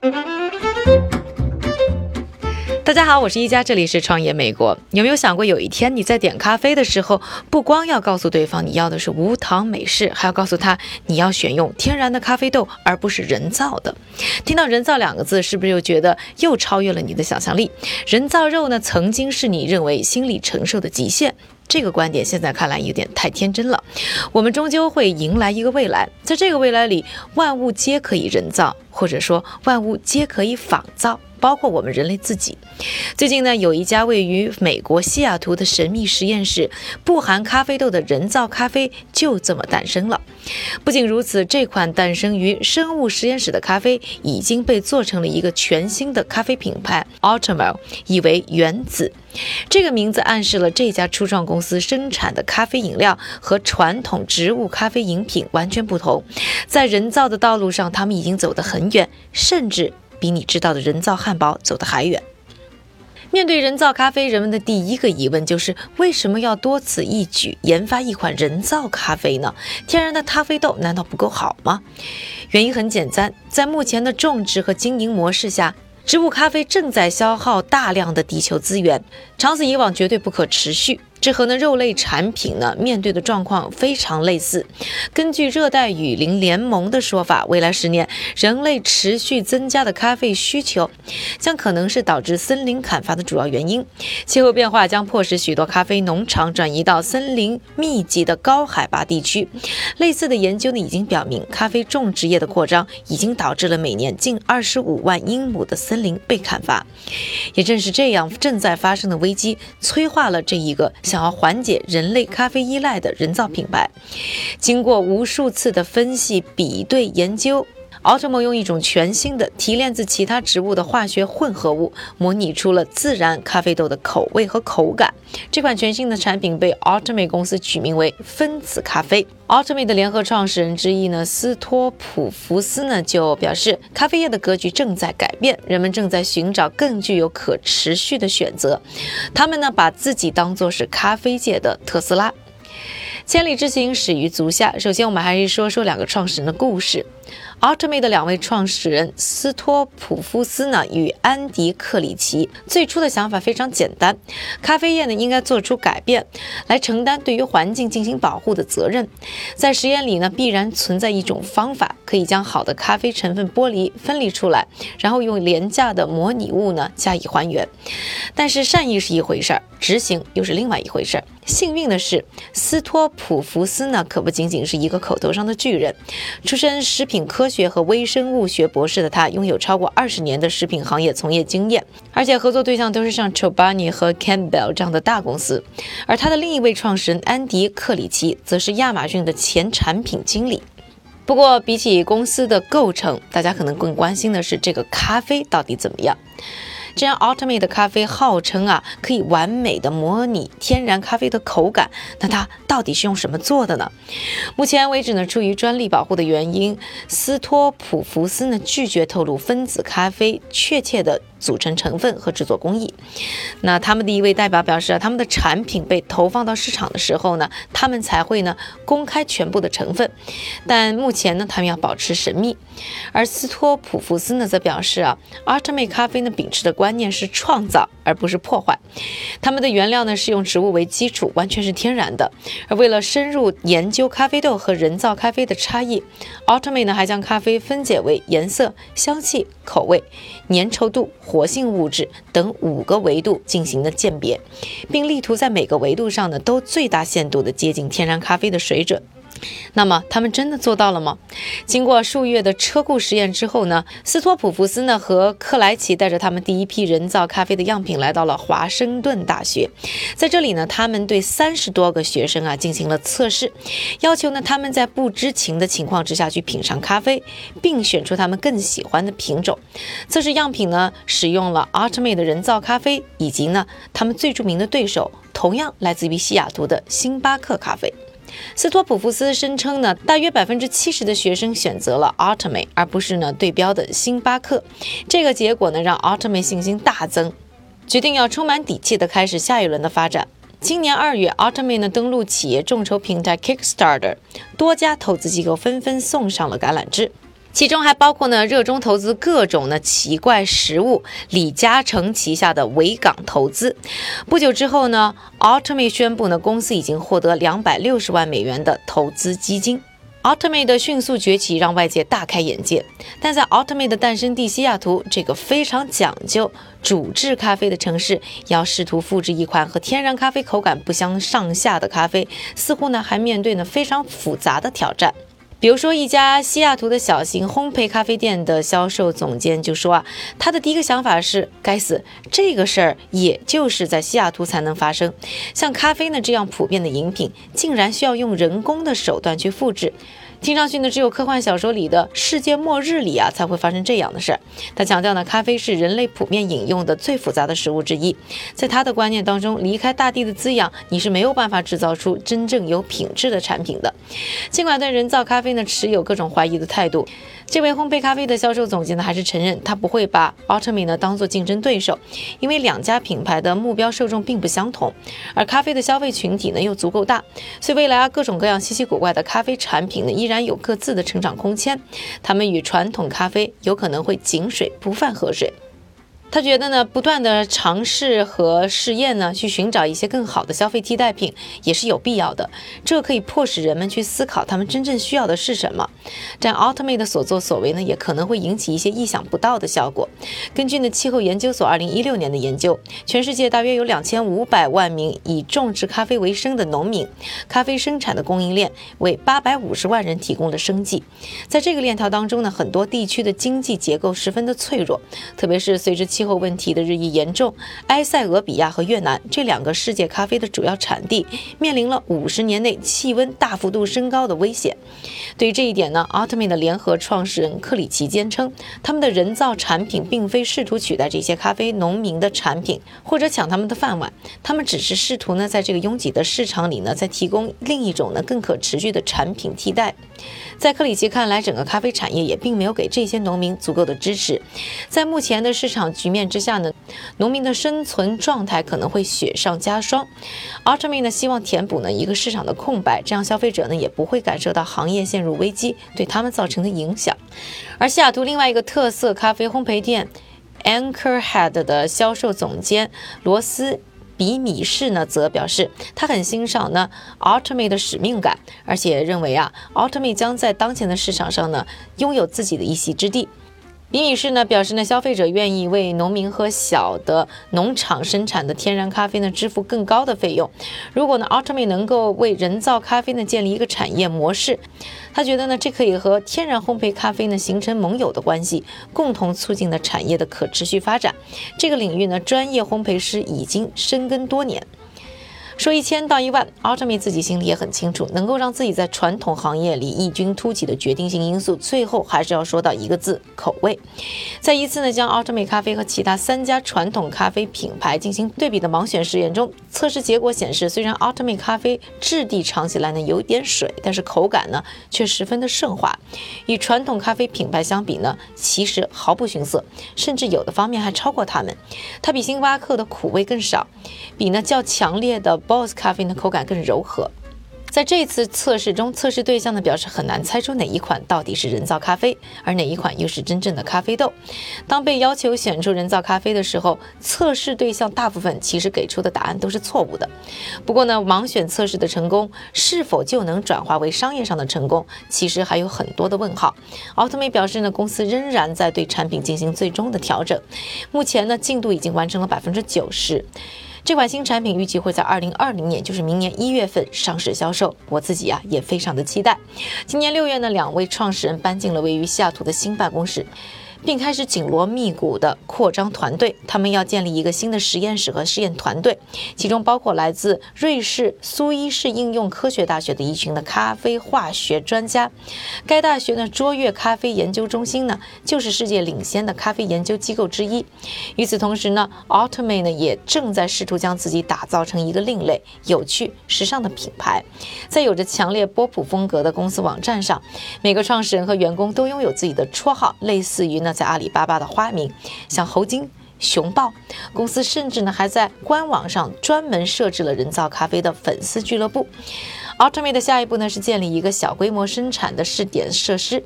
大大家好，我是一加，这里是创业美国。有没有想过，有一天你在点咖啡的时候，不光要告诉对方你要的是无糖美式，还要告诉他你要选用天然的咖啡豆，而不是人造的。听到“人造”两个字，是不是又觉得又超越了你的想象力？人造肉呢，曾经是你认为心理承受的极限。这个观点现在看来有点太天真了。我们终究会迎来一个未来，在这个未来里，万物皆可以人造，或者说万物皆可以仿造。包括我们人类自己。最近呢，有一家位于美国西雅图的神秘实验室，不含咖啡豆的人造咖啡就这么诞生了。不仅如此，这款诞生于生物实验室的咖啡已经被做成了一个全新的咖啡品牌 a u t o m a l 意为原子。这个名字暗示了这家初创公司生产的咖啡饮料和传统植物咖啡饮品完全不同。在人造的道路上，他们已经走得很远，甚至。比你知道的人造汉堡走得还远。面对人造咖啡，人们的第一个疑问就是：为什么要多此一举研发一款人造咖啡呢？天然的咖啡豆难道不够好吗？原因很简单，在目前的种植和经营模式下。植物咖啡正在消耗大量的地球资源，长此以往绝对不可持续。这和呢肉类产品呢面对的状况非常类似。根据热带雨林联盟的说法，未来十年人类持续增加的咖啡需求，将可能是导致森林砍伐的主要原因。气候变化将迫使许多咖啡农场转移到森林密集的高海拔地区。类似的研究呢已经表明，咖啡种植业的扩张已经导致了每年近二十五万英亩的森林被砍伐。也正是这样，正在发生的危机催化了这一个。想要缓解人类咖啡依赖的人造品牌，经过无数次的分析、比对、研究。奥特曼用一种全新的提炼自其他植物的化学混合物，模拟出了自然咖啡豆的口味和口感。这款全新的产品被奥特曼公司取名为分子咖啡。奥特曼的联合创始人之一呢，斯托普福斯呢就表示，咖啡业的格局正在改变，人们正在寻找更具有可持续的选择。他们呢把自己当作是咖啡界的特斯拉。千里之行，始于足下。首先，我们还是说说两个创始人的故事。a u t o m a t e 的两位创始人斯托普夫斯呢与安迪克里奇最初的想法非常简单，咖啡业呢应该做出改变，来承担对于环境进行保护的责任。在实验里呢，必然存在一种方法，可以将好的咖啡成分剥离分离出来，然后用廉价的模拟物呢加以还原。但是善意是一回事儿，执行又是另外一回事儿。幸运的是，斯托普福斯呢可不仅仅是一个口头上的巨人，出身食品科。学和微生物学博士的他，拥有超过二十年的食品行业从业经验，而且合作对象都是像 Chobani 和 Campbell 这样的大公司。而他的另一位创始人安迪克里奇，则是亚马逊的前产品经理。不过，比起公司的构成，大家可能更关心的是这个咖啡到底怎么样。这样，Ultimate 的咖啡号称啊可以完美的模拟天然咖啡的口感，那它到底是用什么做的呢？目前为止呢，出于专利保护的原因，斯托普福斯呢拒绝透露分子咖啡确切的。组成成分和制作工艺。那他们的一位代表表示啊，他们的产品被投放到市场的时候呢，他们才会呢公开全部的成分。但目前呢，他们要保持神秘。而斯托普福斯呢则表示啊奥特美咖啡呢秉持的观念是创造而不是破坏。他们的原料呢是用植物为基础，完全是天然的。而为了深入研究咖啡豆和人造咖啡的差异奥特美呢还将咖啡分解为颜色、香气、口味、粘稠度。活性物质等五个维度进行的鉴别，并力图在每个维度上呢都最大限度的接近天然咖啡的水准。那么他们真的做到了吗？经过数月的车库实验之后呢，斯托普福斯呢和克莱奇带着他们第一批人造咖啡的样品来到了华盛顿大学，在这里呢，他们对三十多个学生啊进行了测试，要求呢他们在不知情的情况之下去品尝咖啡，并选出他们更喜欢的品种。测试样品呢使用了 a r t m a 的人造咖啡，以及呢他们最著名的对手，同样来自于西雅图的星巴克咖啡。斯托普福斯声称呢，大约百分之七十的学生选择了 a u t o m a 而不是呢对标的星巴克。这个结果呢，让 a u t o m a 信心大增，决定要充满底气的开始下一轮的发展。今年二月 a u t o m a 呢登陆企业众筹平台 Kickstarter，多家投资机构纷纷送上了橄榄枝。其中还包括呢热衷投资各种呢奇怪食物，李嘉诚旗下的维港投资。不久之后呢，Ultimate 宣布呢公司已经获得两百六十万美元的投资基金。Ultimate 的迅速崛起让外界大开眼界，但在 Ultimate 的诞生地西雅图这个非常讲究煮制咖啡的城市，要试图复制一款和天然咖啡口感不相上下的咖啡，似乎呢还面对呢非常复杂的挑战。比如说，一家西雅图的小型烘焙咖啡店的销售总监就说啊，他的第一个想法是，该死，这个事儿也就是在西雅图才能发生。像咖啡呢这样普遍的饮品，竟然需要用人工的手段去复制。听上去呢，只有科幻小说里的世界末日里啊才会发生这样的事儿。他强调呢，咖啡是人类普遍饮用的最复杂的食物之一，在他的观念当中，离开大地的滋养，你是没有办法制造出真正有品质的产品的。尽管对人造咖啡呢持有各种怀疑的态度。这位烘焙咖啡的销售总监呢，还是承认他不会把 Ultimate 呢当做竞争对手，因为两家品牌的目标受众并不相同，而咖啡的消费群体呢又足够大，所以未来啊各种各样稀奇古怪的咖啡产品呢依然有各自的成长空间，他们与传统咖啡有可能会井水不犯河水。他觉得呢，不断的尝试和试验呢，去寻找一些更好的消费替代品也是有必要的。这可以迫使人们去思考他们真正需要的是什么。但 Ultimate 的所作所为呢，也可能会引起一些意想不到的效果。根据呢气候研究所2016年的研究，全世界大约有2500万名以种植咖啡为生的农民，咖啡生产的供应链为850万人提供了生计。在这个链条当中呢，很多地区的经济结构十分的脆弱，特别是随着气候问题的日益严重，埃塞俄比亚和越南这两个世界咖啡的主要产地面临了五十年内气温大幅度升高的危险。对于这一点呢，Ultimate 的联合创始人克里奇坚称，他们的人造产品并非试图取代这些咖啡农民的产品或者抢他们的饭碗，他们只是试图呢在这个拥挤的市场里呢再提供另一种呢更可持续的产品替代。在克里奇看来，整个咖啡产业也并没有给这些农民足够的支持，在目前的市场。局面之下呢，农民的生存状态可能会雪上加霜。Ultimate 呢希望填补呢一个市场的空白，这样消费者呢也不会感受到行业陷入危机对他们造成的影响。而西雅图另外一个特色咖啡烘焙店 Anchor Head 的销售总监罗斯比米士呢则表示，他很欣赏呢 Ultimate 的使命感，而且认为啊 Ultimate 将在当前的市场上呢拥有自己的一席之地。李女士呢表示呢，消费者愿意为农民和小的农场生产的天然咖啡呢支付更高的费用。如果呢，Altame 能够为人造咖啡呢建立一个产业模式，他觉得呢，这可以和天然烘焙咖啡呢形成盟友的关系，共同促进了产业的可持续发展。这个领域呢，专业烘焙师已经深耕多年。说一千道一万，Ultimate 自己心里也很清楚，能够让自己在传统行业里异军突起的决定性因素，最后还是要说到一个字：口味。在一次呢将 Ultimate 咖啡和其他三家传统咖啡品牌进行对比的盲选实验中，测试结果显示，虽然 Ultimate 咖啡质地尝起来呢有点水，但是口感呢却十分的顺滑，与传统咖啡品牌相比呢，其实毫不逊色，甚至有的方面还超过他们。它比星巴克的苦味更少，比呢较强烈的。Boss 咖啡的口感更柔和。在这次测试中，测试对象呢表示很难猜出哪一款到底是人造咖啡，而哪一款又是真正的咖啡豆。当被要求选出人造咖啡的时候，测试对象大部分其实给出的答案都是错误的。不过呢，盲选测试的成功是否就能转化为商业上的成功，其实还有很多的问号。奥特美表示呢，公司仍然在对产品进行最终的调整，目前呢进度已经完成了百分之九十。这款新产品预计会在二零二零年，就是明年一月份上市销售。我自己啊也非常的期待。今年六月呢，两位创始人搬进了位于西雅图的新办公室。并开始紧锣密鼓地扩张团队。他们要建立一个新的实验室和试验团队，其中包括来自瑞士苏伊士应用科学大学的一群的咖啡化学专家。该大学呢，卓越咖啡研究中心呢，就是世界领先的咖啡研究机构之一。与此同时呢，Ultimate 呢也正在试图将自己打造成一个另类、有趣、时尚的品牌。在有着强烈波普风格的公司网站上，每个创始人和员工都拥有自己的绰号，类似于呢。在阿里巴巴的花名，像猴精、熊抱，公司甚至呢还在官网上专门设置了人造咖啡的粉丝俱乐部。Automate 的下一步呢是建立一个小规模生产的试点设施，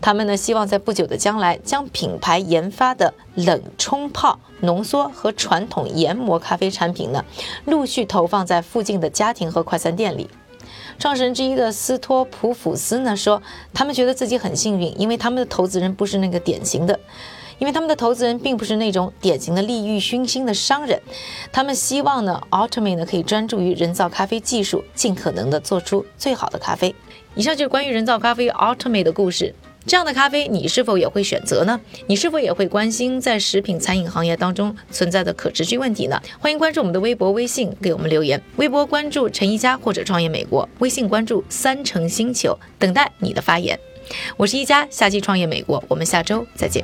他们呢希望在不久的将来将品牌研发的冷冲泡、浓缩和传统研磨咖啡产品呢陆续投放在附近的家庭和快餐店里。创始人之一的斯托普普斯呢说，他们觉得自己很幸运，因为他们的投资人不是那个典型的。因为他们的投资人并不是那种典型的利欲熏心的商人，他们希望呢，Automate 呢可以专注于人造咖啡技术，尽可能的做出最好的咖啡。以上就是关于人造咖啡 Automate 的故事。这样的咖啡你是否也会选择呢？你是否也会关心在食品餐饮行业当中存在的可持续问题呢？欢迎关注我们的微博、微信，给我们留言。微博关注陈一佳或者创业美国，微信关注三成星球，等待你的发言。我是一佳，下期创业美国，我们下周再见。